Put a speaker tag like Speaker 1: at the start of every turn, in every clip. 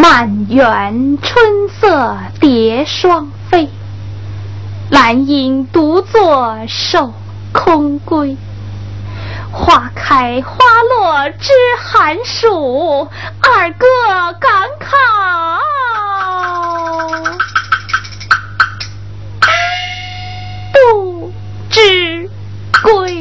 Speaker 1: 满园春色蝶双飞，兰影独坐守空闺。花开花落知寒暑，二哥赶考不知归。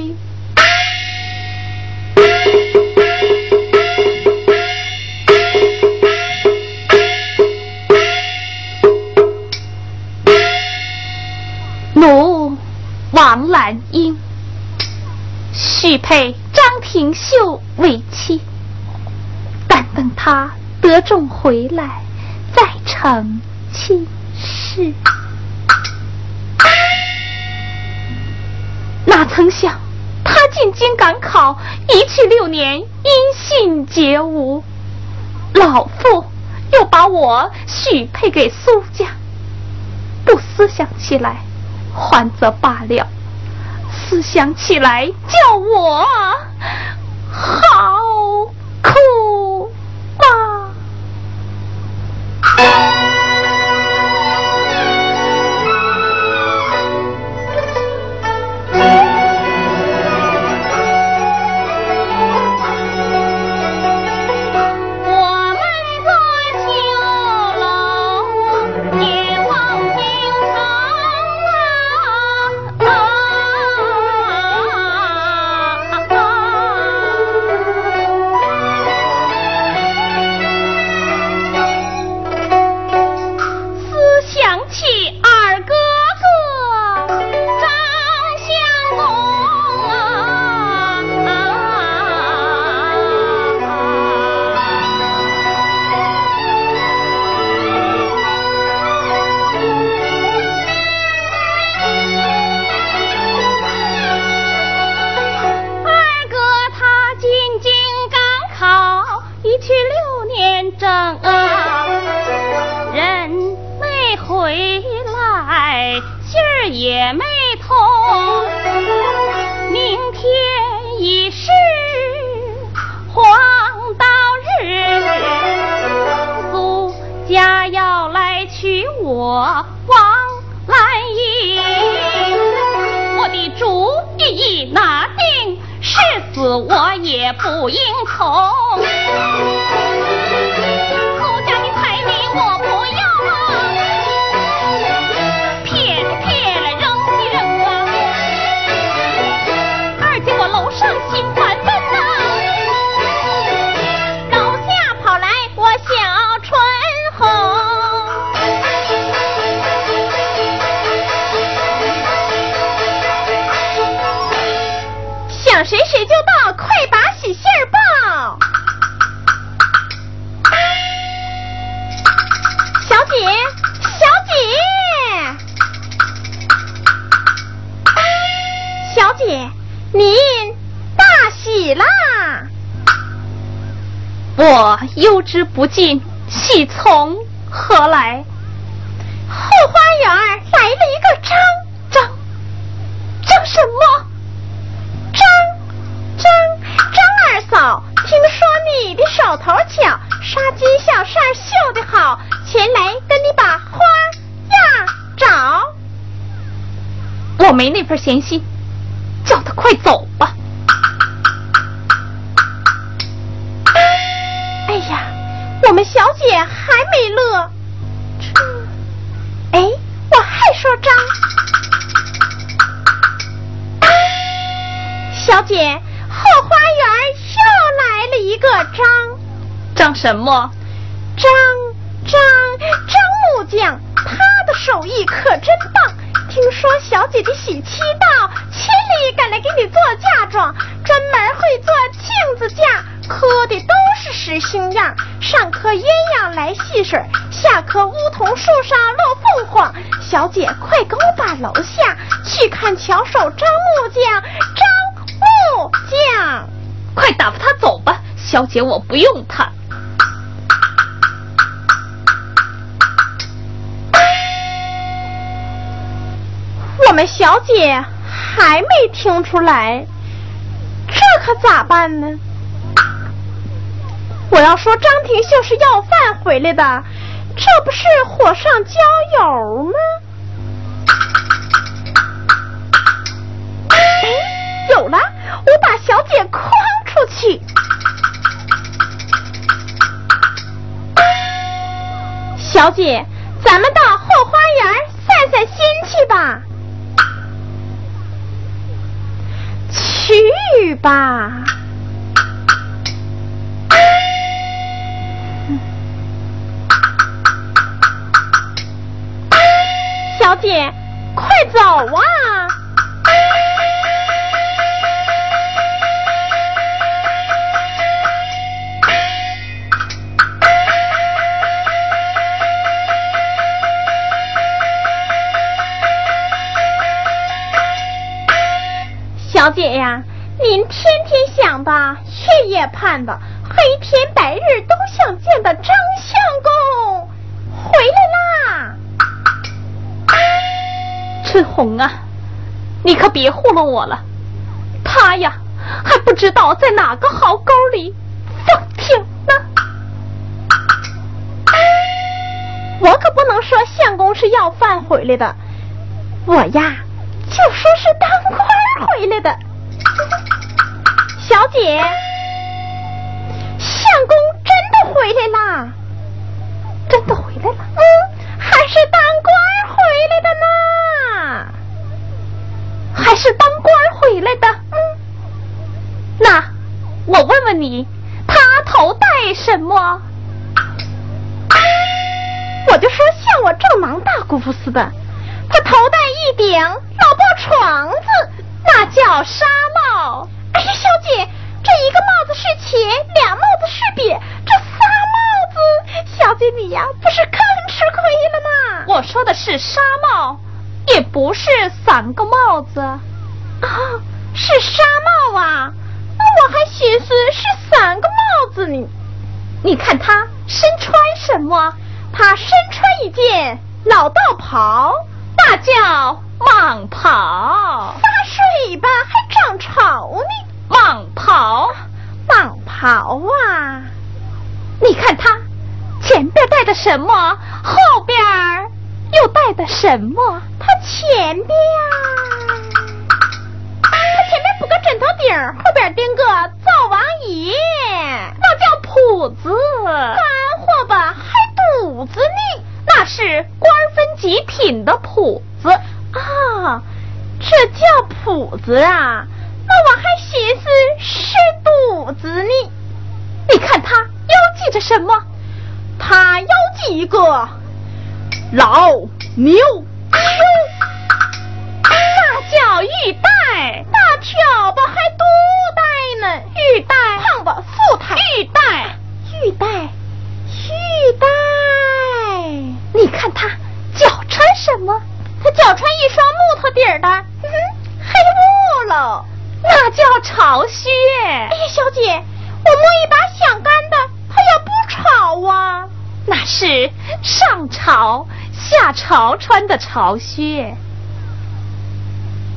Speaker 1: 配张廷秀为妻，但等他得中回来，再成亲事。哪曾想他进京赶考，一去六年，音信皆无。老父又把我许配给苏家，不思想起来，还则罢了。思想起来，叫我好苦啊！什么？
Speaker 2: 张张张二嫂，听说你的手头巧，纱巾小扇绣得好，前来跟你把花呀找。
Speaker 1: 我没那份闲心，叫他快走吧。
Speaker 2: 哎呀我们小姐还没乐，姐后花园又来了一个张，
Speaker 1: 张什么？
Speaker 2: 张张张木匠，他的手艺可真棒。听说小姐的喜期到，千里赶来给你做嫁妆，专门会做镜子架，刻的都是实心样。上刻鸳鸯来戏水，下刻梧桐树上落凤凰。小姐，快跟我把楼下去看巧手张木匠。张将，
Speaker 1: 快打发他走吧。小姐，我不用他。
Speaker 2: 我们小姐还没听出来，这可咋办呢？我要说张廷秀是要饭回来的，这不是火上浇油吗？小姐，咱们到后花园散散心去吧。去吧。小姐，快走啊！小姐呀，您天天想的，夜夜盼的，黑天白日都想见的张相公回来啦！
Speaker 1: 春红啊，你可别糊弄我了，他呀还不知道在哪个壕沟里放挺呢。
Speaker 2: 我可不能说相公是要饭回来的，我呀就说是当官回来的。小姐，相公真的回来啦？
Speaker 1: 真的回来了？
Speaker 2: 嗯，还是当官回来的呢？
Speaker 1: 还是当官回来的？
Speaker 2: 嗯，
Speaker 1: 那我问问你，他头戴什么？
Speaker 2: 我就说像我这囊大姑父似的，他头戴一顶老布床子，
Speaker 1: 那叫纱帽。
Speaker 2: 哎呀，小姐，这一个帽子是钱，俩帽子是瘪，这仨帽子，小姐你呀，不是更吃亏了吗？
Speaker 1: 我说的是纱帽，也不是三个帽子。啊，
Speaker 2: 是纱帽啊，那我还寻思是三个帽子呢。
Speaker 1: 你看他身穿什么？
Speaker 2: 他身穿一件老道袍，
Speaker 1: 蟒袍。
Speaker 2: 撒水吧，还涨潮呢。
Speaker 1: 蟒袍，
Speaker 2: 蟒袍啊！
Speaker 1: 你看他前边戴的什么，后边又戴的什么？
Speaker 2: 他前边，他前面铺个枕头顶，后边钉个灶王爷，
Speaker 1: 那叫谱子。
Speaker 2: 干货吧，还肚子呢？
Speaker 1: 那是官分极品的谱子！
Speaker 2: 这叫谱子啊！那我还寻思是肚子呢，
Speaker 1: 你看他腰系着什么？
Speaker 2: 他腰系一个老牛，
Speaker 1: 那叫玉带，
Speaker 2: 那挑吧还多带呢，
Speaker 1: 玉带
Speaker 2: 胖吧富态，
Speaker 1: 玉带
Speaker 2: 玉带玉带，
Speaker 1: 你看他脚穿什么？
Speaker 2: 他脚穿一双木头底儿的，黑木喽。
Speaker 1: 那叫潮靴。
Speaker 2: 哎呀，小姐，我摸一把响干的，它也不潮啊。
Speaker 1: 那是上潮下潮穿的潮靴。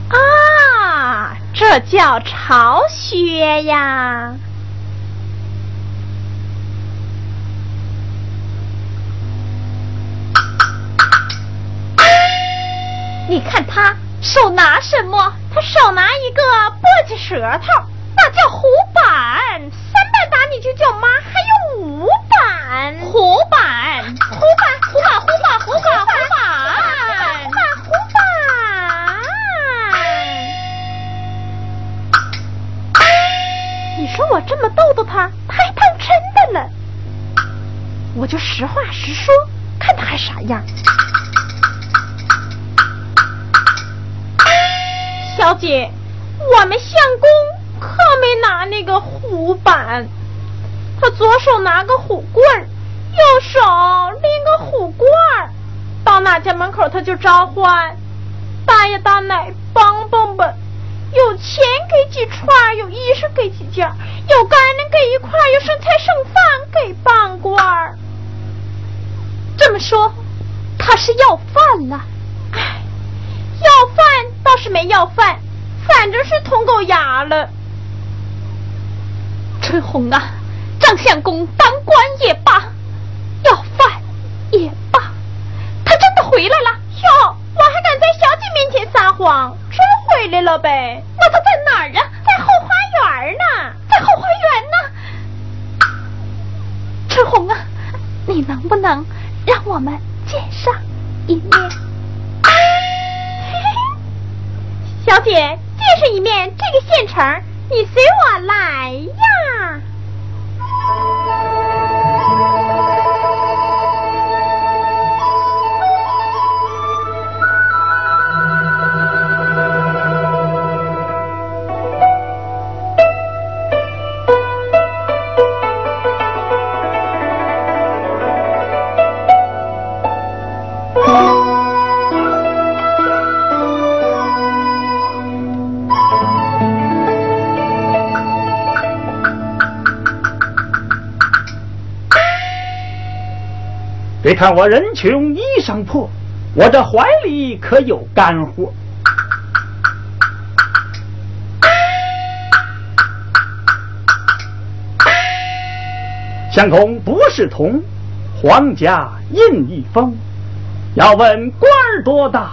Speaker 2: 啊，这叫潮靴呀。
Speaker 1: 你看他。手拿什么？
Speaker 2: 他手拿一个簸箕舌头，
Speaker 1: 那叫虎板。
Speaker 2: 三板打你就叫妈，还有五板。
Speaker 1: 虎板，
Speaker 2: 虎板，
Speaker 1: 虎板，虎板，虎板，虎
Speaker 2: 板，虎板，虎板。你说我这么逗逗他，他还当真的呢。我就实话实说，看他还啥样。小姐，我们相公可没拿那个虎板，他左手拿个虎棍右手拎个虎罐到哪家门口他就召唤大爷大奶帮帮吧，有钱给几串，有衣裳给几件，有干粮给一块，有剩菜剩饭给半罐
Speaker 1: 这么说，他是要饭了。
Speaker 2: 是没要饭，反正是捅狗牙了。
Speaker 1: 春红啊，张相公当官也罢，要饭也罢，他真的回来了。
Speaker 2: 哟，我还敢在小姐面前撒谎？真回来了呗？
Speaker 1: 那他在哪儿啊？
Speaker 2: 在后花园呢，
Speaker 1: 在后花园呢。春红啊，你能不能让我们见上一面？
Speaker 2: 小姐，见识一面，这个县城，你随我来呀。
Speaker 3: 别看我人穷衣裳破，我这怀里可有干货。相公不是铜，皇家印一封。要问官儿多大，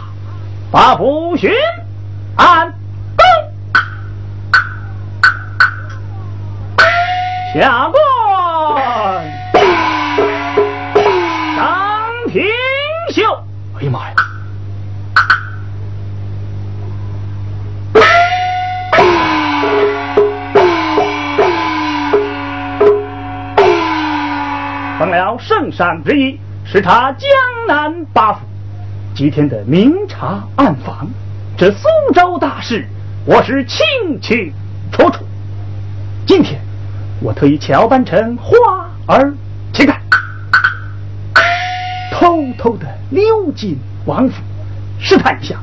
Speaker 3: 把不寻按公下官。哎呀妈呀！奉了圣上之意，使他江南八府几天的明察暗访，这苏州大事，我是清清楚楚。今天我特意乔扮成花儿。偷偷的溜进王府，试探一下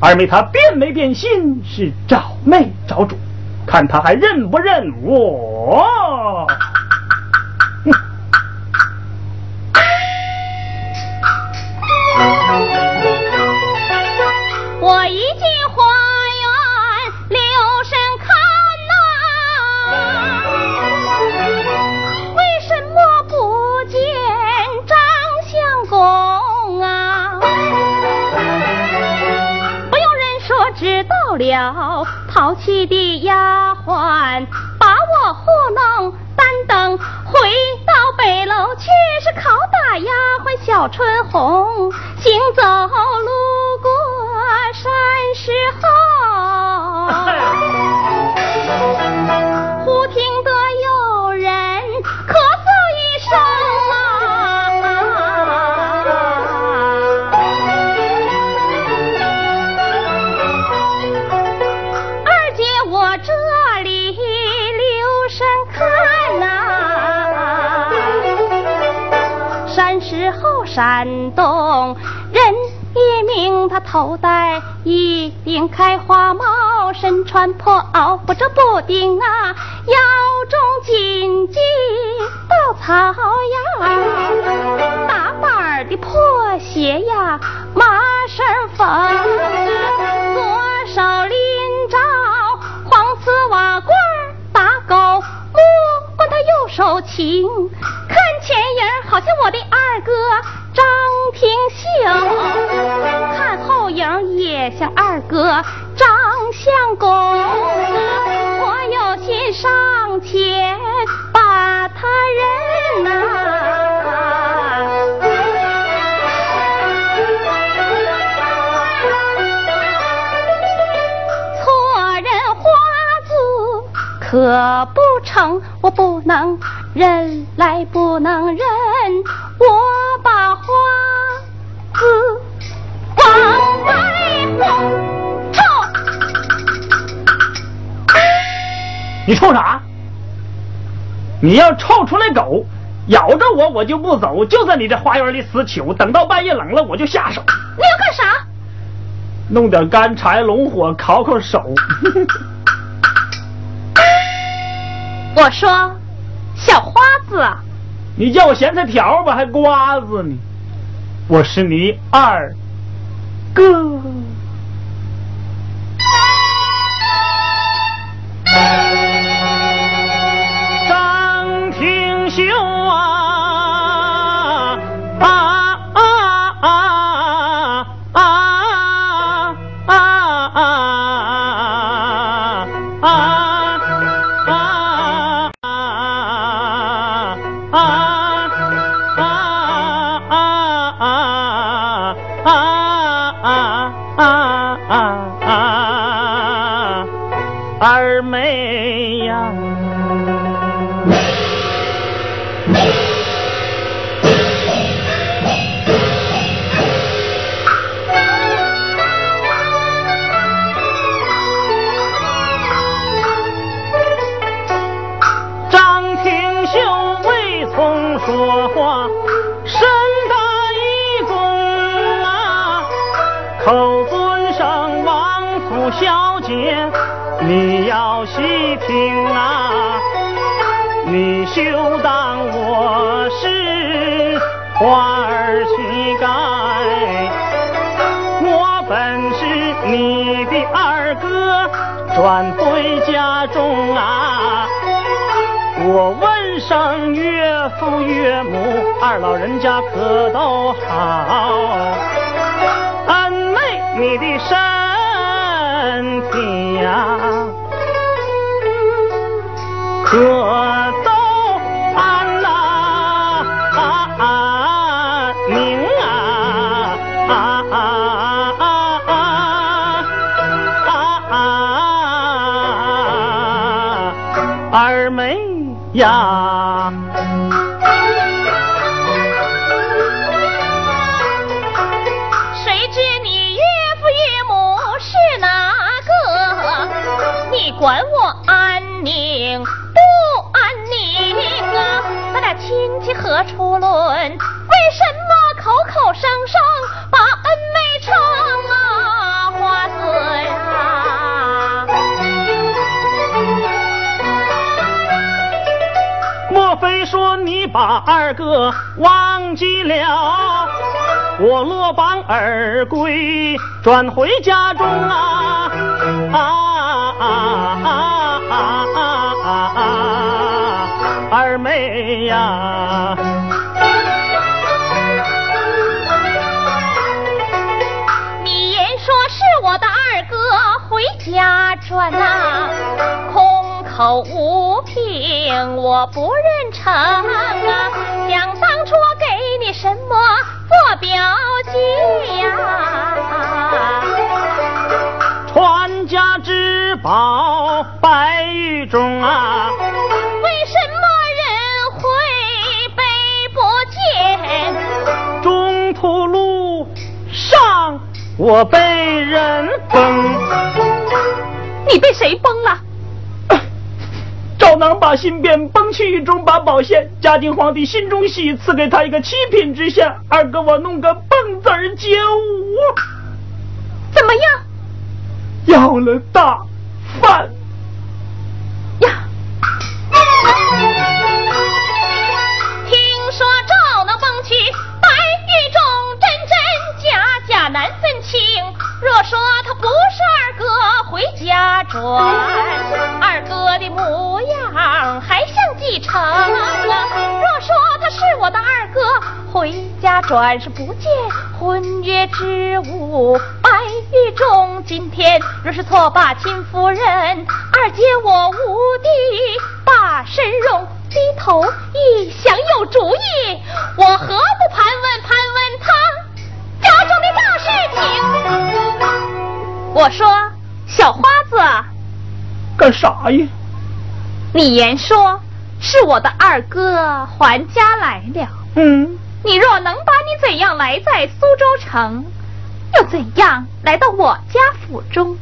Speaker 3: 二妹她变没变心，是找妹找主，看她还认不认。我
Speaker 1: 了，淘气的丫鬟把我糊弄，单等回到北楼，却是拷打丫鬟小春红，行走路过山时候，山东，人也名他头戴一顶开花帽，身穿破袄，不遮不顶啊，腰中紧系稻草呀，大板的破鞋呀，麻绳缝，左手拎着黄丝瓦罐打狗，摸摸他右手琴，看前影好像我的二哥像二哥张相公，我有心上前把他认错认花子可不成，我不能认来不能认，
Speaker 3: 你臭啥？你要臭出来狗，咬着我我就不走，就在你这花园里死囚，等到半夜冷了我就下手，
Speaker 1: 你要干啥？
Speaker 3: 弄点干柴龙火烤烤手。
Speaker 1: 我说，小花子啊，
Speaker 3: 你叫我咸菜条吧，还瓜子呢？我是你二哥。就当我是花儿乞丐，我本是你的二哥，转回家中啊。我问声岳父岳母，二老人家可都好？恩妹，你的身体呀，可？二妹呀，
Speaker 1: 谁知你岳父岳母是哪个？你管我把
Speaker 3: 二哥忘记了，我落榜而归，转回家中啊啊啊啊啊啊啊！二妹呀，
Speaker 1: 你言说是我的二哥回家转呐。口无凭，我不认成啊！想当初我给你什么做表记呀？
Speaker 3: 传家之宝白玉钟啊！
Speaker 1: 为什么人会被不见？
Speaker 3: 中途路上我被人崩，
Speaker 1: 你被谁崩了？
Speaker 4: 赵囊把心鞭崩去一中把宝线，嘉靖皇帝心中喜，赐给他一个七品知县。二哥，我弄个蹦子儿街舞，
Speaker 1: 怎么样？
Speaker 4: 要了大
Speaker 1: 转，是不见婚约之物白玉中。今天若是错把亲夫人，二姐我无地把身容，低头一想有主意，我何不盘问盘问他？家中的大事情，我说小花子，
Speaker 4: 干啥呀？
Speaker 1: 你言说是我的二哥还家来了。
Speaker 4: 嗯，
Speaker 1: 你若能把你怎样来在苏州城，又怎样来到我家府中，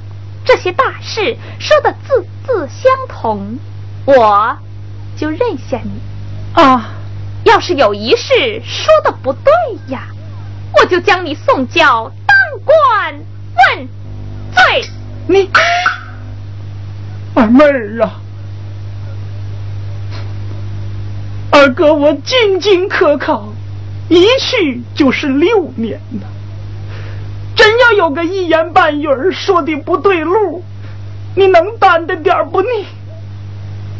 Speaker 1: 这些大事说的字字相同，我就认下你。
Speaker 4: 啊，
Speaker 1: 要是有一事说的不对呀。我就将你送交当官问罪。
Speaker 4: 你二妹儿啊，二哥我进京可考，一去就是六年呐。真要有个一言半语说的不对路，你能担着点不？你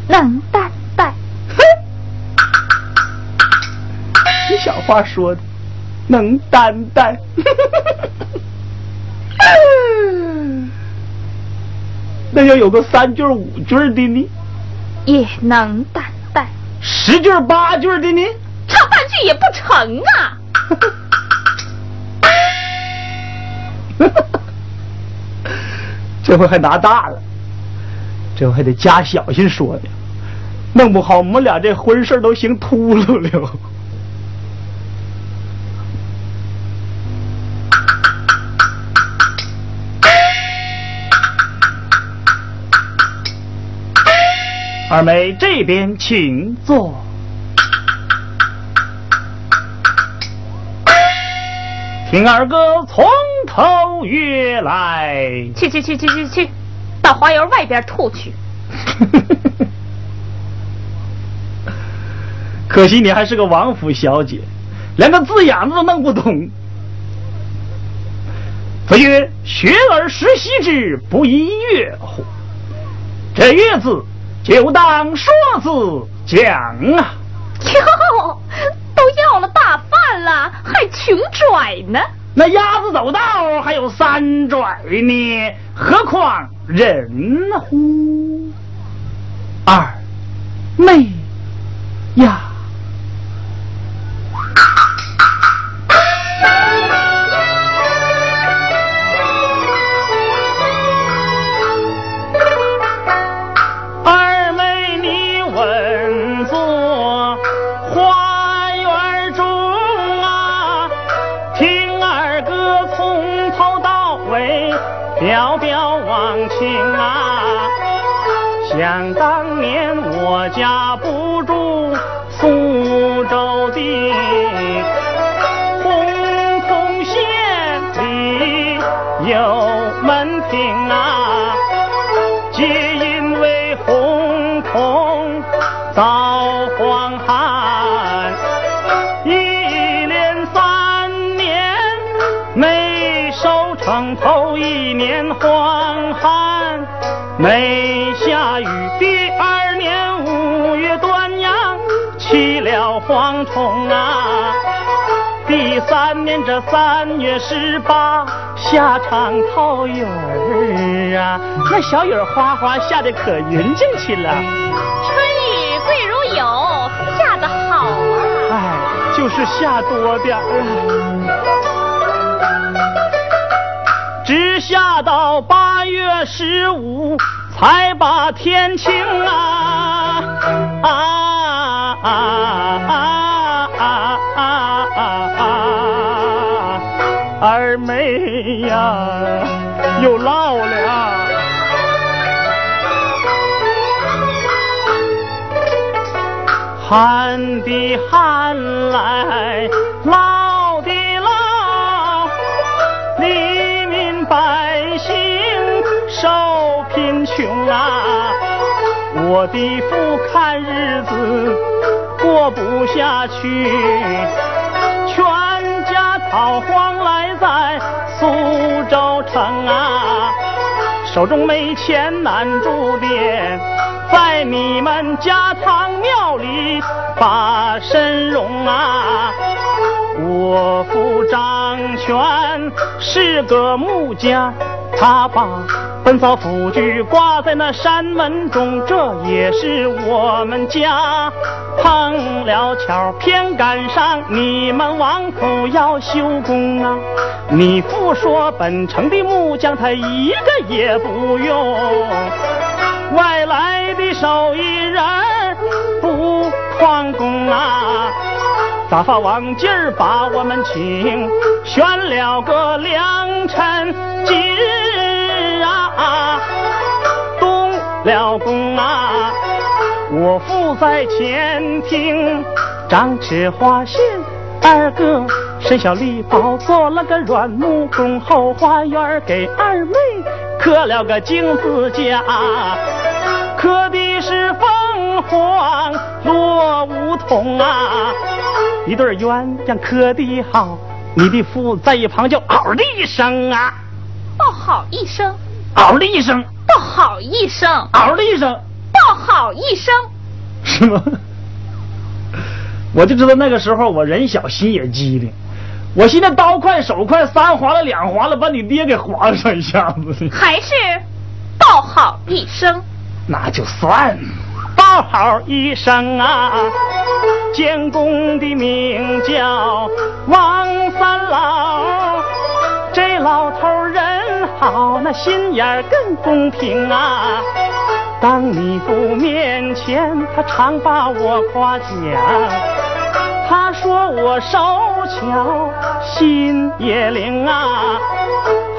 Speaker 1: 能担待。
Speaker 4: 哼，你小话说的。能担待，那要有个三句五句的呢？
Speaker 1: 也能担待。
Speaker 4: 十句八句的呢？
Speaker 1: 唱半句也不成啊！
Speaker 4: 这回还拿大了，这回还得加小心说呢，弄不好我们俩这婚事都行秃噜了。二妹这边请坐，听二哥从头约来。
Speaker 1: 去去去去去去，到花园外边吐去。
Speaker 4: 可惜你还是个王府小姐，连个字眼子都弄不懂。子曰：“学而时习之，不亦乐乎？”这乐字。就当说字讲啊！
Speaker 1: 哟，都要了大饭了，还穷拽呢？
Speaker 4: 那鸭子走道还有三拽呢，何况人乎？二妹呀！情啊。
Speaker 3: 想当年我家不住蝗虫啊！第三年这三月十八下场桃雨儿啊，那小雨哗哗下的可匀净去了。
Speaker 1: 春雨贵如油，下的好啊！
Speaker 3: 哎，就是下多点儿啊，直下到八月十五才把天晴啊啊！啊啊啊啊啊啊！二妹呀，又老了，旱的旱来，涝的涝，黎民百姓受贫穷啊！我的父看日子。过不下去，全家逃荒来在苏州城啊，手中没钱难住店，在你们家堂庙里把身容啊。我父张全是个木匠，他把。本草符句挂在那山门中，这也是我们家。碰了巧，偏赶上你们王府要修工啊！你父说本城的木匠他一个也不用，外来的手艺人不旷工啊！大发王今儿把我们请，选了个良辰吉日。啊，动了工啊！我父在前厅张纸画线，二哥生小礼包做了个软木工，后花园给二妹刻了个金字架，刻的是凤凰落梧桐啊！一对鸳鸯刻的好，你的父在一旁就嗷的一声啊，
Speaker 1: 哦，好一声。
Speaker 4: 嗷的一声，
Speaker 1: 不好一声，
Speaker 4: 嗷的一声，
Speaker 1: 不好一声，
Speaker 4: 是吗？我就知道那个时候我人小心也机灵，我现在刀快手快，三划了两划了，把你爹给划上一下子。
Speaker 1: 还是刀报好一声。
Speaker 4: 那就算
Speaker 3: 报好一声啊！监工的名叫王三老，这老头人好，那心眼更公平啊。当你父面前，他常把我夸奖。他说我手巧，心也灵啊。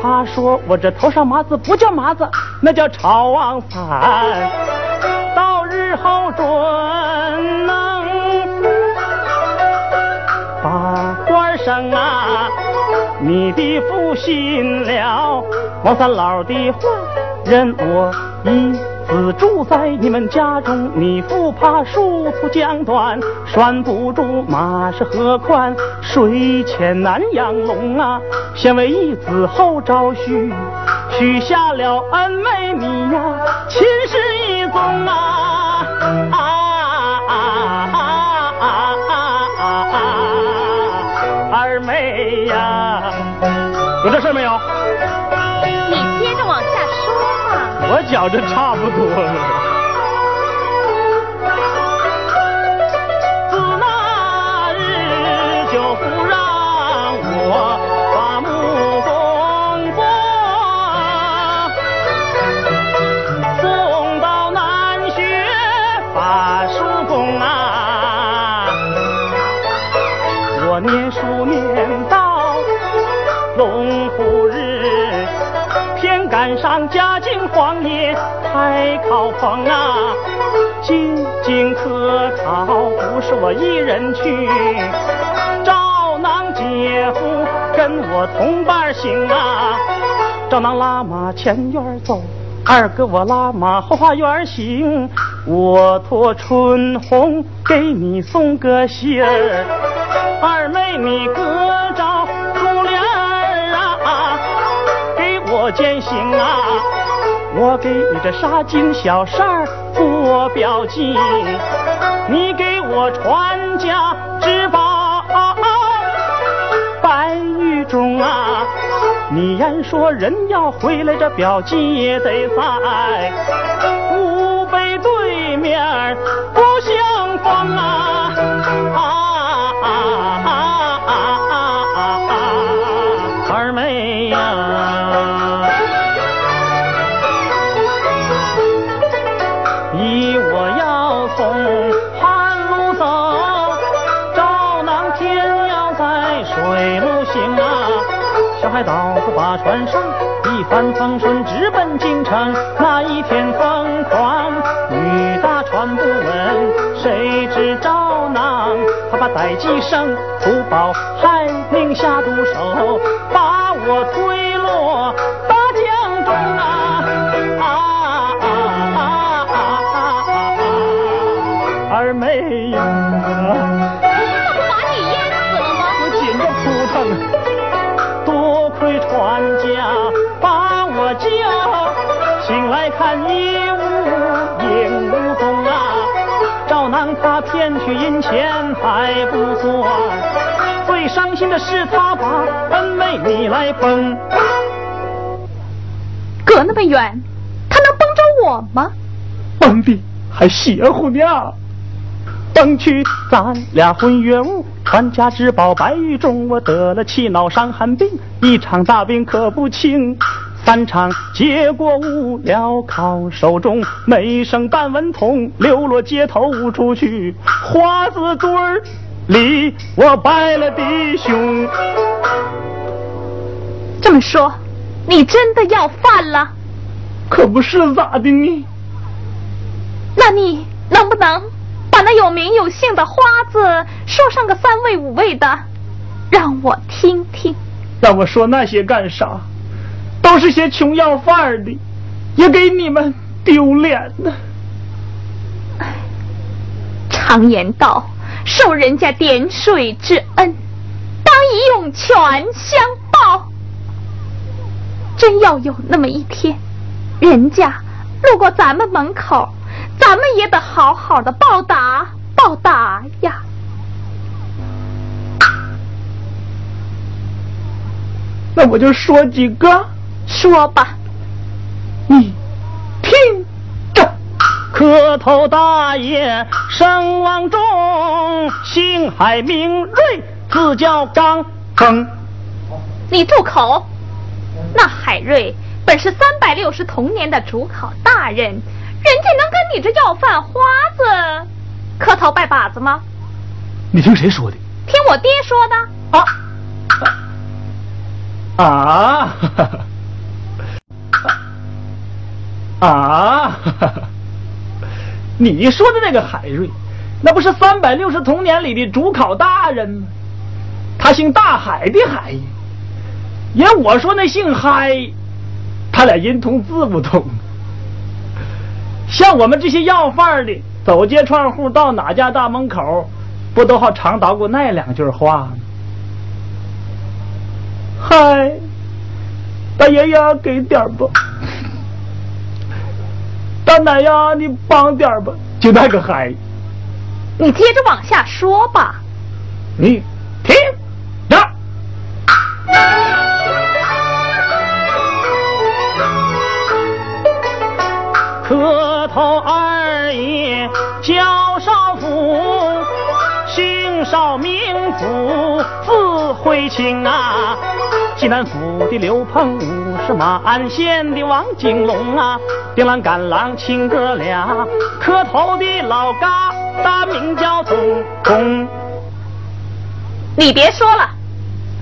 Speaker 3: 他说我这头上麻子不叫麻子，那叫朝王伞。到日后准能把官升啊！你的父信了王三老的话，任我一住在你们家中。你父怕树粗将短，拴不住马是何宽？水浅难养龙啊！先为义子后招婿，许下了恩妹你呀，亲是一宗啊！啊啊啊啊啊！二妹呀，有这事没有？我觉着差不多了。家境荒野太靠风啊，进京科考不是我一人去，赵囊姐夫跟我同伴行啊。赵囊拉马前院走，二哥我拉马后花园行，我托春红给你送个信儿，二妹你哥。我践行啊！我给你这纱巾小扇做表记，你给我传家之宝白玉钟啊！你言说人要回来，这表记也得在墓碑对面大船上，一帆风顺直奔京城。那一天疯狂，雨大船不稳，谁知道囊他把歹计生，土宝害命下毒手，钱还不算，最伤心的是他把恩妹你来崩。
Speaker 1: 隔那么远，他能帮着我吗？
Speaker 4: 崩的还邪乎呢！
Speaker 3: 崩去咱俩混月屋。传家之宝白玉钟，我得了气恼伤寒病，一场大病可不轻。三场结果无了考，手中没剩半文铜，流落街头无处去。花子堆儿里我拜了弟兄。
Speaker 1: 这么说，你真的要饭了？
Speaker 4: 可不是咋的呢？
Speaker 1: 那你能不能？把那有名有姓的花子说上个三位五位的，让我听听。
Speaker 4: 让我说那些干啥？都是些穷要饭的，也给你们丢脸呢。
Speaker 1: 常言道，受人家点水之恩，当以涌泉相报。真要有那么一天，人家路过咱们门口。咱们也得好好的报答报答呀！
Speaker 4: 那我就说几个，
Speaker 1: 说吧。
Speaker 4: 你听着
Speaker 3: 磕头大爷声望重，姓海名瑞，字叫张
Speaker 4: 庚，
Speaker 1: 你住口！那海瑞本是三百六十同年的主考大人，人家能跟你这要饭花子磕头拜把子吗？
Speaker 4: 你听谁说的？
Speaker 1: 听我爹说的。
Speaker 4: 啊啊！啊！啊 你说的那个海瑞，那不是三百六十童年里的主考大人吗？他姓大海的海。也我说那姓嗨，他俩音同字不同。像我们这些要饭的，走街串户到哪家大门口，不都好常捣鼓那两句话吗？嗨，大爷呀，给点吧。大奶呀，你帮点吧，就那个嗨。
Speaker 1: 你接着往下说吧。
Speaker 4: 你听着，
Speaker 3: 磕头二爷叫少府，姓少名府，字慧清啊。济南府的刘鹏武是马鞍县的王景龙啊，丁郎赶郎亲哥俩，磕头的老嘎大名叫董公。
Speaker 1: 你别说了，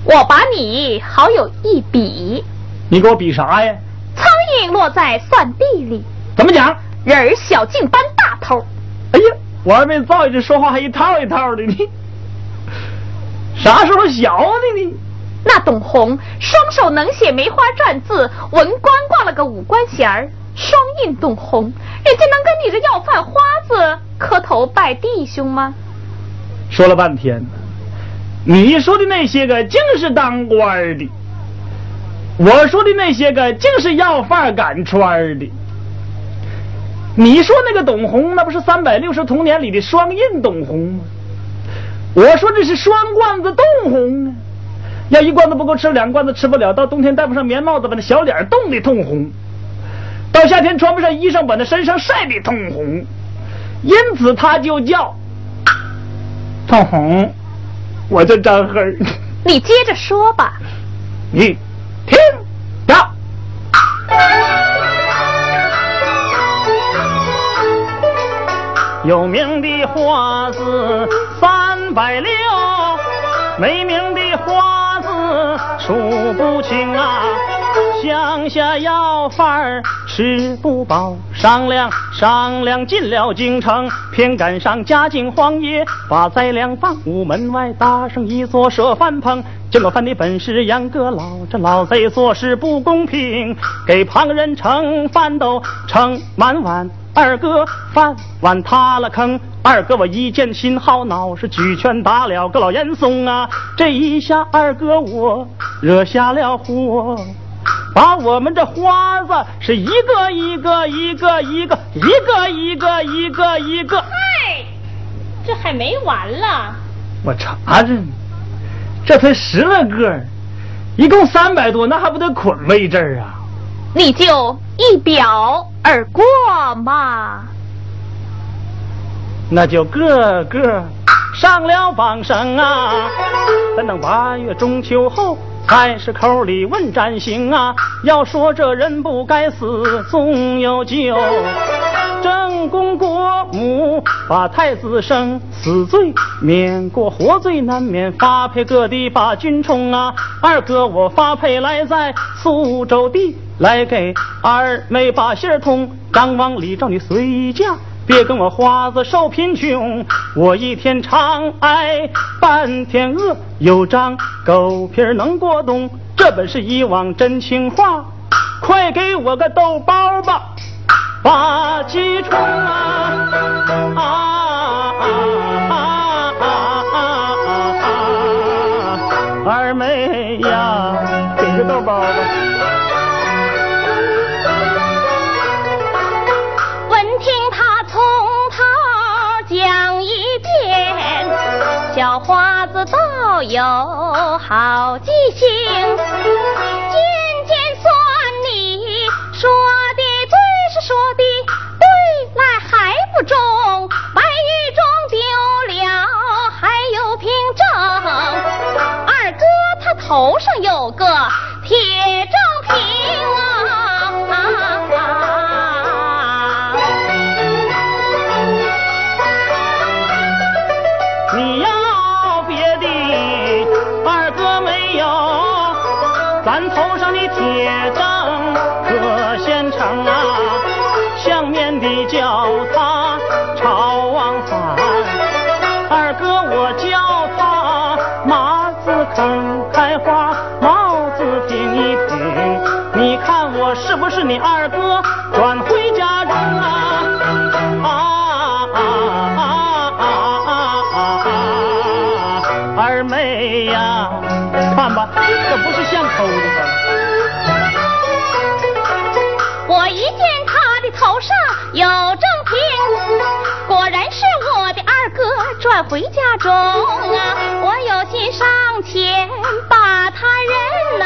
Speaker 1: 我把你好有一比。
Speaker 4: 你给我比啥呀？
Speaker 1: 苍蝇落在蒜地里，
Speaker 4: 怎么讲？
Speaker 1: 人儿小净搬大头。
Speaker 4: 哎呀，我二妹造这说话还一套一套的呢。啥时候小的呢？
Speaker 1: 那董红双手能写梅花篆字，文官挂了个五官衔儿，双印董红，人家能跟你这要饭花子磕头拜弟兄吗？
Speaker 4: 说了半天，你说的那些个竟是当官的，我说的那些个竟是要饭赶川的。你说那个董红，那不是三百六十童年里的双印董红吗？我说这是双罐子董红啊！要一罐子不够吃，两罐子吃不了。到冬天戴不上棉帽子，把那小脸冻得通红；到夏天穿不上衣裳，把那身上晒得通红。因此他就叫通红。我叫张黑。
Speaker 1: 你接着说吧。
Speaker 4: 你听着，
Speaker 3: 有名的花字三百六，没名不清啊。乡下要饭儿吃不饱，商量商量进了京城，偏赶上嘉靖皇爷把灾粮放屋门外搭上一座设饭棚。这个饭的本事杨阁老，这老贼做事不公平，给旁人盛饭都盛满碗。二哥饭碗塌了坑，二哥我一见心好恼，是举拳打了个老严嵩啊！这一下二哥我惹下了祸，把我们这花子是一个一个一个一个一个一个一个一个，
Speaker 1: 嗨，这还没完了。
Speaker 4: 我查着呢，这才十来个，一共三百多，那还不得捆了一阵儿啊？
Speaker 1: 你就一表而过嘛。
Speaker 3: 那就个个上了榜声啊！咱等八月中秋后，才是口里问斩刑啊！要说这人不该死，总有救。正宫国母把太子生，死罪免过，活罪难免，发配各地把军充啊！二哥我发配来在苏州地，来给二妹把信儿通，张王李赵你随驾。别跟我花子受贫穷，我一天长挨半天饿，有张狗皮儿能过冬，这本是以往真情话，快给我个豆包吧，把鸡冲啊啊。
Speaker 1: 有好记性，件件算你。说的最是说的对，来还不中，白玉中丢了还有凭证。二
Speaker 3: 哥他头上有个。回家中啊！我有心上前把他认呐、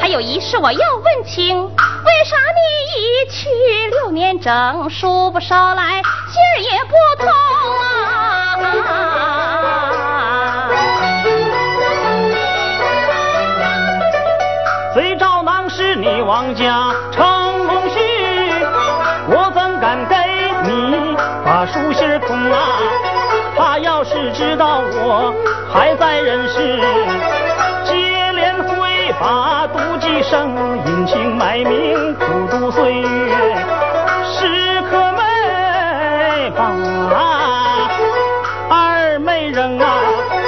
Speaker 3: 还有一事我要问清，为啥你一去六年整，书不捎来，信儿也不通啊？
Speaker 1: 贼招囊是你王家啊？他要是知道我还在人世，接连会把毒计生，隐姓埋名，苦度岁月，时刻没把二妹扔啊！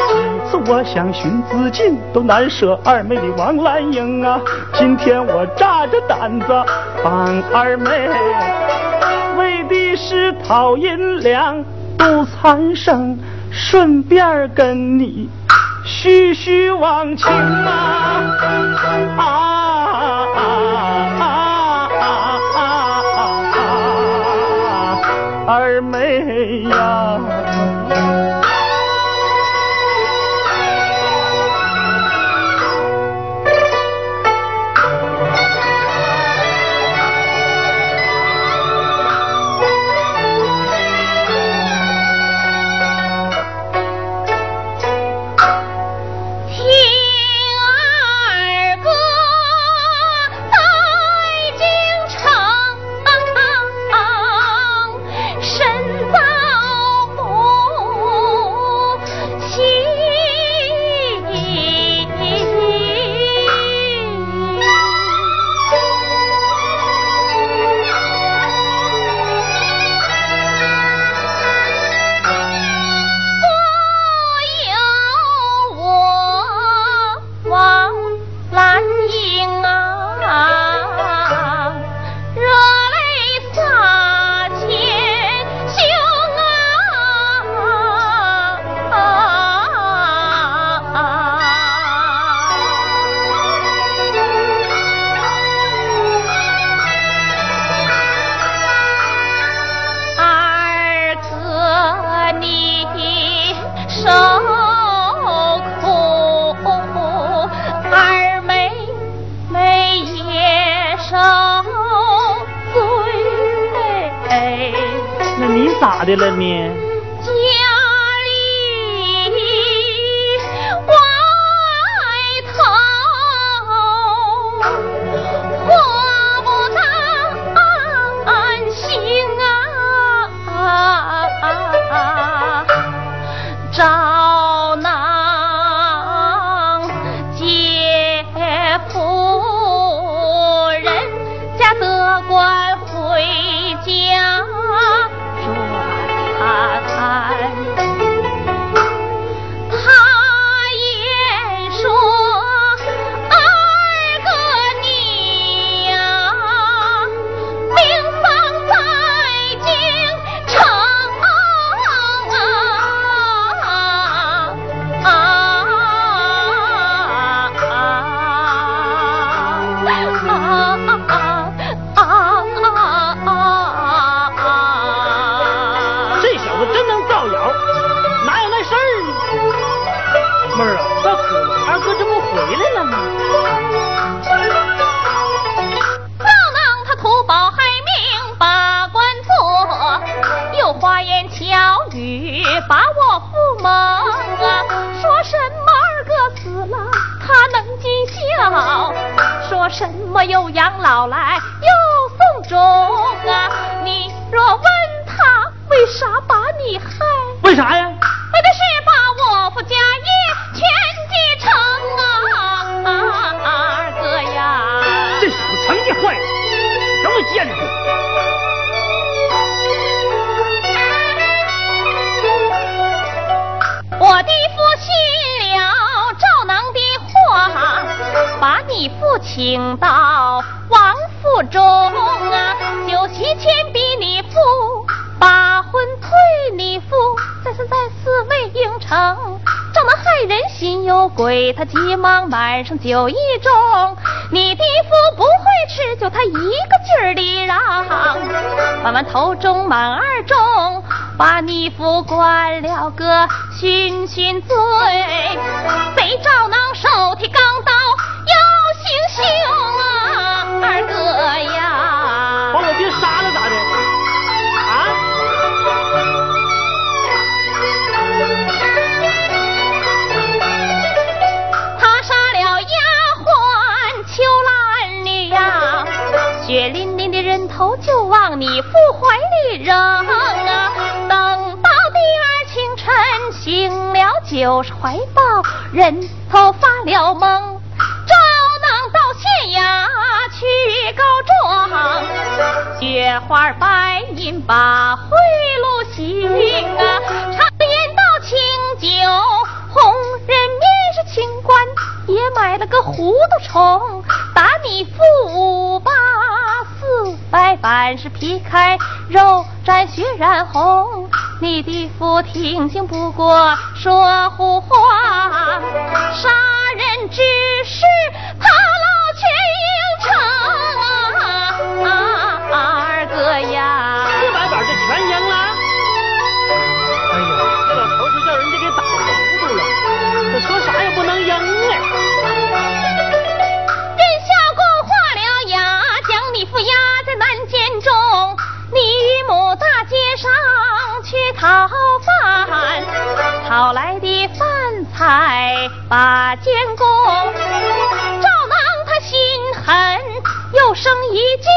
Speaker 1: 几次我想寻自尽，都难舍二妹的王兰英啊！今天我扎着胆子帮二妹，为的是讨银两，不残生，顺便跟你叙叙往情啊！啊啊啊啊啊啊！二妹呀！
Speaker 3: 你
Speaker 1: 咋请到王府中啊，酒席前逼你父，把婚退你父，再三再四未应承，长得害人心有鬼，他急忙满上酒一盅，你的夫不会吃酒，他一个劲儿地让，把完头中满二盅，把你夫灌了个醺醺醉，贼赵能手提钢刀凶啊，二哥呀！
Speaker 3: 把我爹杀了咋的？啊？
Speaker 1: 他杀了丫鬟秋兰女呀，血淋淋的人头就往你父怀里扔啊！等到第二清晨醒了酒是怀抱，人头发了懵，到县衙去告状，雪花白银把贿赂行啊，常言道清酒红人面是清官，也买了个糊涂虫，打你父五八四百板是皮开肉绽血染红，你的父听信不过说胡话，杀人之事他老全应承啊，二哥呀。
Speaker 3: 四百板就全赢了。哎呦，这老头是叫人家给打糊涂了，这说啥也不能赢哎。
Speaker 1: 任孝公画了押，将你父押在南监中。你与母大街上去讨饭，讨来的饭菜把监公。生一计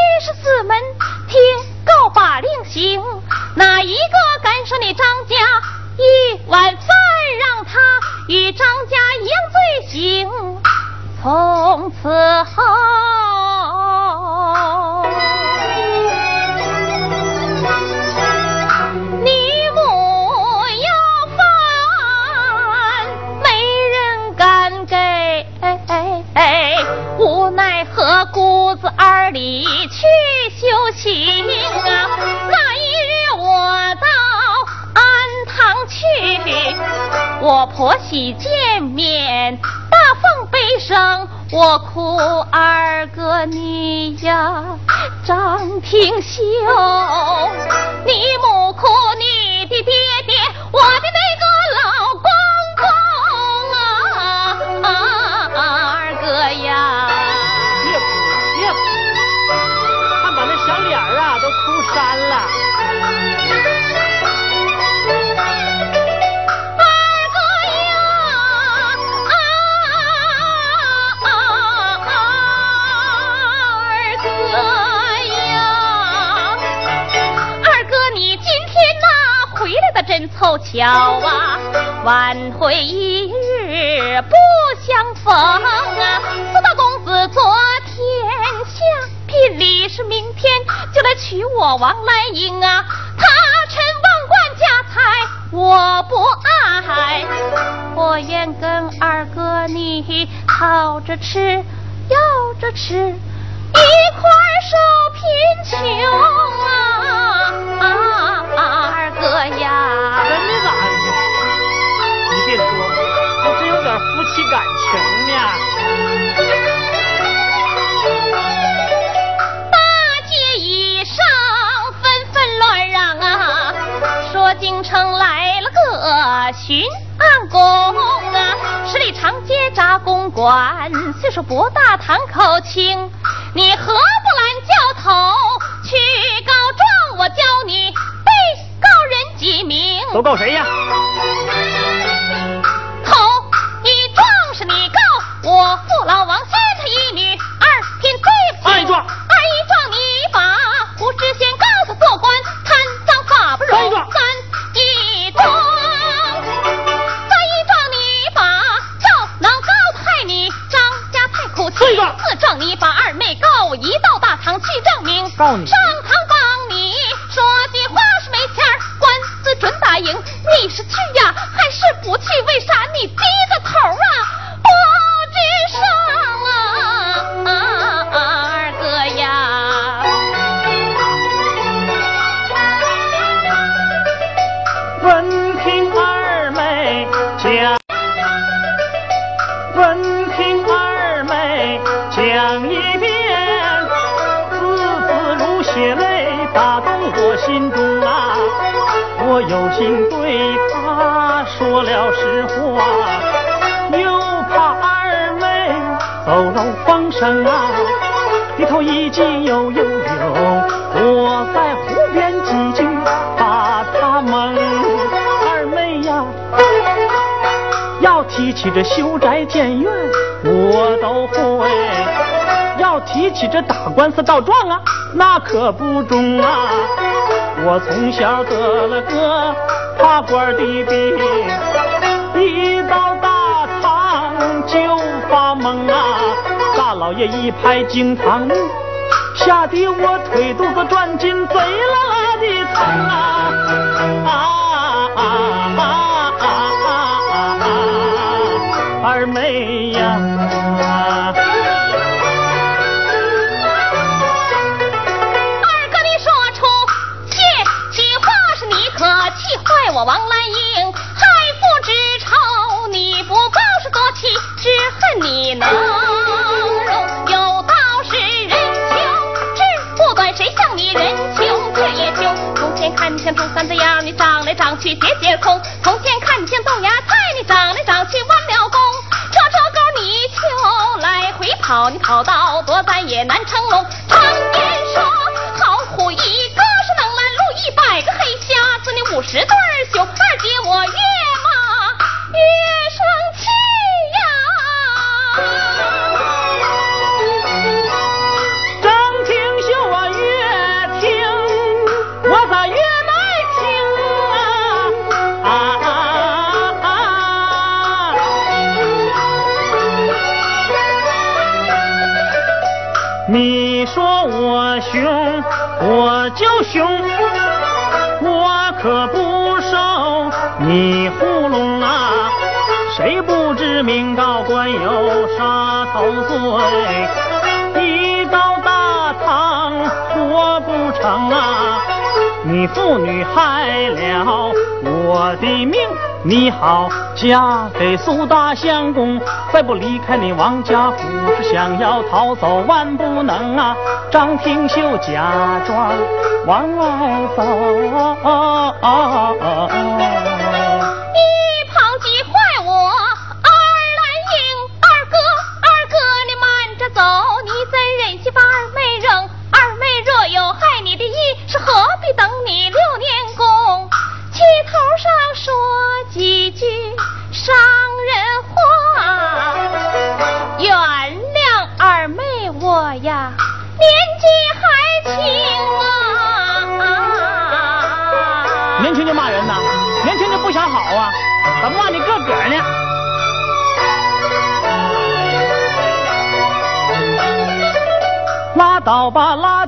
Speaker 1: 我不爱，我愿跟二哥你讨着吃，要着吃，一块受贫穷啊啊！二哥呀，
Speaker 3: 真的咋的？你别说，我真有点夫妻感情呢。
Speaker 1: 大街以上纷纷乱嚷啊，说京城来巡暗宫啊，十里长街扎公馆，岁数不大堂口轻，你何不拦教头去告状？我教你被告人几名？
Speaker 3: 都告谁呀？走漏风声啊，里头一急又又有，我在湖边几句把他蒙。二妹呀，要提起这修宅建院，我都会；要提起这打官司告状啊。那可不中啊！我从小得了个怕官的病，一到啊！大老爷一拍惊堂木，吓得我腿肚子转筋，贼啦啦的疼啊！啊啊啊啊啊啊！二妹呀！
Speaker 1: 我王兰你能容。有道是人穷志，不管谁像你人穷志也穷。从前看见猪三子样，你长来长去节节空；从前看见豆芽菜，你长来长去弯了弓。这这沟你就来回跑，你跑到多咱也难成龙。我
Speaker 3: 可不收。你糊弄啊！谁不知明告官有杀头罪？一到大堂活不成啊！你妇女害了我的命，你好嫁给苏大相公，再不离开你王家府，是想要逃走万不能啊！张廷秀假装往外走。倒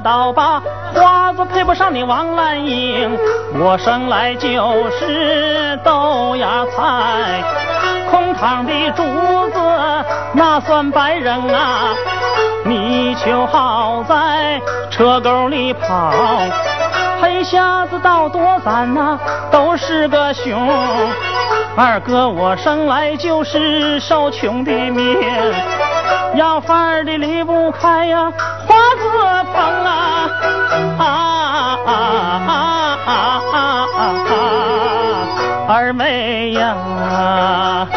Speaker 3: 倒吧，花子配不上你王兰英。我生来就是豆芽菜，空堂的珠子那算白扔啊？你就好在车沟里跑，黑瞎子到多咱呐，都是个熊。二哥，我生来就是受穷的命。要饭的离不开呀，哎呀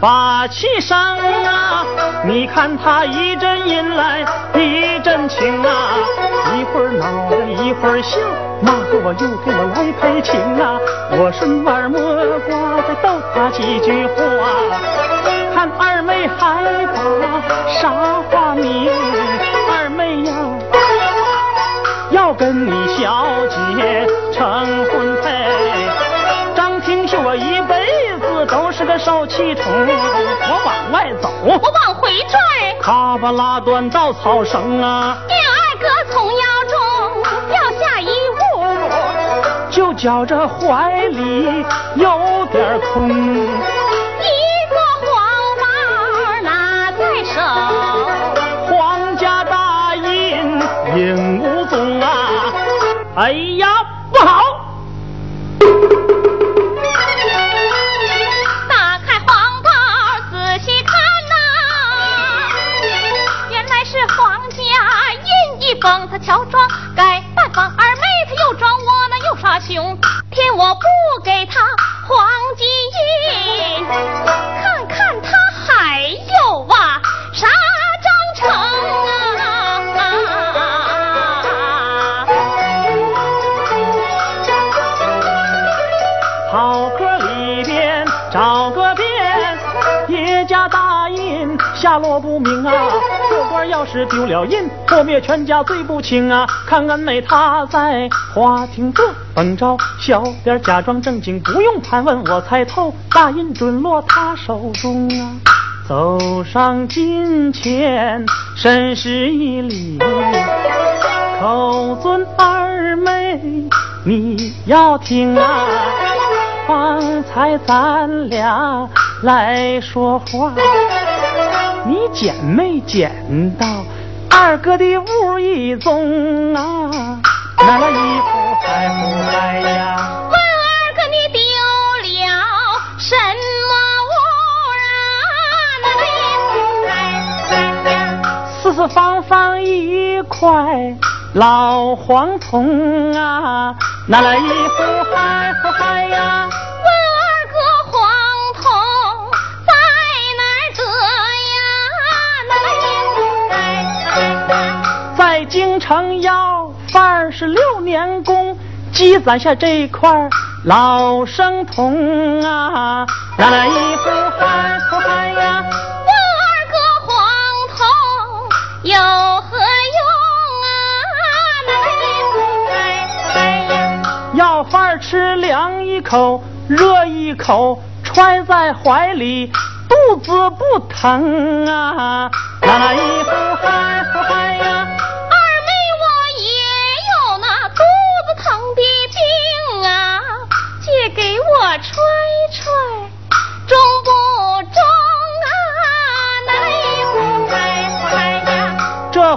Speaker 3: 把气生啊！你看她一阵阴来一阵晴啊，一会儿闹着一会儿笑，骂我又给我来赔情啊！我顺耳摸瓜再逗她几句话，看二妹还把啥话明？二妹呀，要跟你小姐成是个受气筒，我往外走，我
Speaker 1: 往回拽，
Speaker 3: 咔吧拉断稻草绳啊！
Speaker 1: 第二哥从腰中掉下一物，
Speaker 3: 就觉着怀里有点空。
Speaker 1: 一个黄包拿在手，
Speaker 3: 皇家大印影无踪啊！哎呀，
Speaker 1: 帮他乔装，该拜访二妹，他又装我那又耍凶，天我不给他黄金印，看看他还有啊啥章程啊？
Speaker 3: 好歌里边找个遍，叶家大印下落不明啊。要是丢了印，破灭全家罪不轻啊！看恩妹她在花厅坐，等着小点假装正经，不用盘问我猜透，大印准落她手中啊！走上近前，深施一礼，口尊二妹，你要听啊！方才咱俩来说话。你捡没捡到二哥的无一踪啊？那那衣服还不来呀？
Speaker 1: 问二哥你丢了什么物啊？那那衣服还还呀？
Speaker 3: 四四方方一块老黄铜啊！拿来衣服京城要二十六年功，积攒下这块老生铜啊！拿来一副还不还呀？
Speaker 1: 问二哥黄铜有何用啊？拿来一副还还呀？
Speaker 3: 要饭吃凉一口，热一口揣在怀里，肚子不疼啊！拿来一副还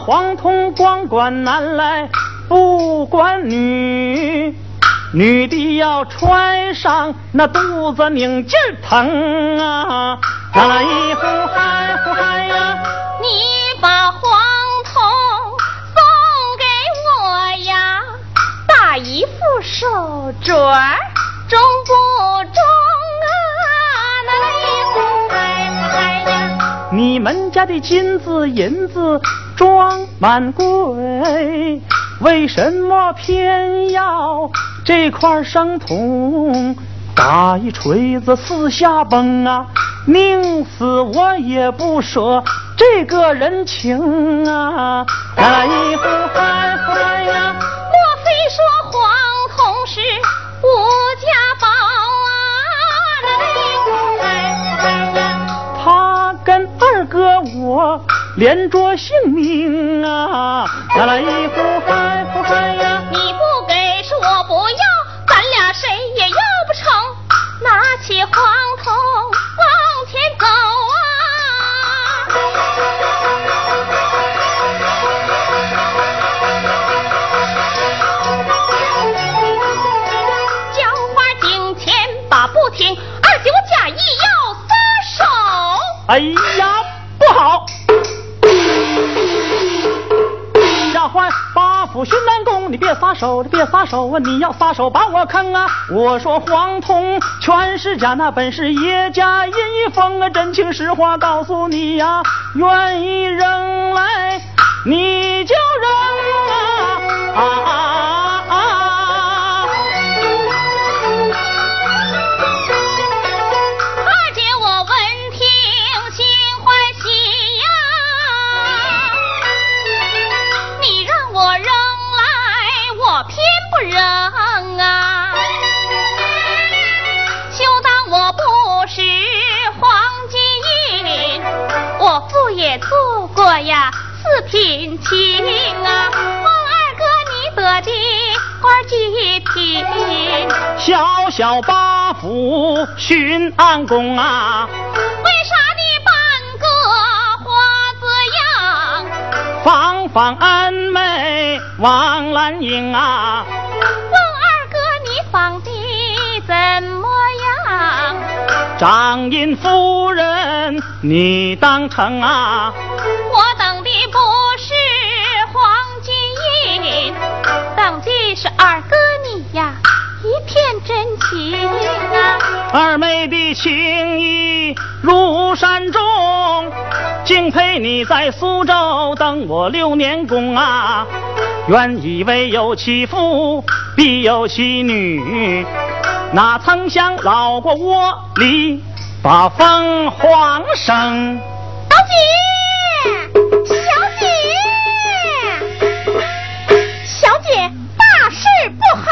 Speaker 3: 黄铜光管男来不管女，女的要穿上那肚子拧劲疼啊！那一呼嗨呼嗨呀？
Speaker 1: 你把黄铜送给我呀，打一副手镯。中不中啊？那一副还不呀？
Speaker 3: 你们家的金子银子装满柜，为什么偏要这块生铜？打一锤子四下崩啊！宁死我也不舍这个人情啊！来一副还还呀？连着性命啊！咱来一呼嗨，呼嗨呀！
Speaker 1: 你不给是我不要，咱俩谁也要不成。拿起黄铜往前走啊！
Speaker 3: 叫花金钱把不停，二九假意要撒手。哎呀！府寻南宫，你别撒手，你别撒手啊！你要撒手把我坑啊！我说黄铜全是假，那本是叶家银玉凤啊！真情实话告诉你呀，愿意扔来你就扔啊！啊！
Speaker 1: 呀，四品情啊，孟二哥你得的官几品？
Speaker 3: 小小八府巡按宫啊，
Speaker 1: 为啥你半个花子样？
Speaker 3: 芳芳恩妹王兰英啊，
Speaker 1: 孟二哥你放的怎么样？
Speaker 3: 张印夫人你当成啊？
Speaker 1: 二
Speaker 3: 妹的情谊如山中，敬佩你在苏州等我六年功啊！原以为有其父必有其女，哪曾想老过窝里把凤凰生。
Speaker 2: 小姐。小姐，小姐，大事不好！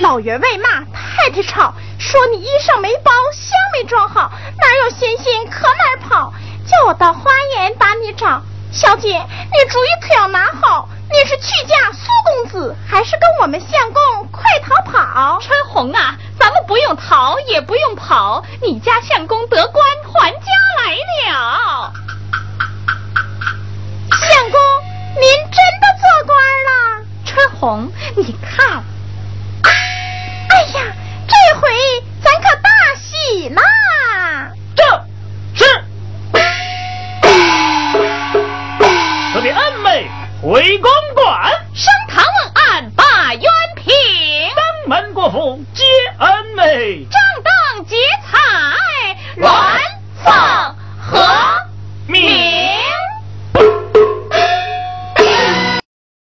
Speaker 2: 老员外骂太太吵，说你衣裳没包，箱没装好，哪有闲心可哪跑？叫我到花园把你找。小姐，你主意可要拿好，你是去嫁苏公子，还是跟我们相公快逃跑？
Speaker 1: 春红啊，咱们不用逃，也不用跑，你家相公得官还家来了。
Speaker 2: 相公，您真的做官了？
Speaker 1: 春红，你看，
Speaker 2: 哎呀，回咱可大喜啦。
Speaker 3: 这是特别恩妹回公馆，
Speaker 1: 升堂问案把冤平，
Speaker 3: 登门过府接恩妹，
Speaker 1: 正当结彩鸾凤和鸣。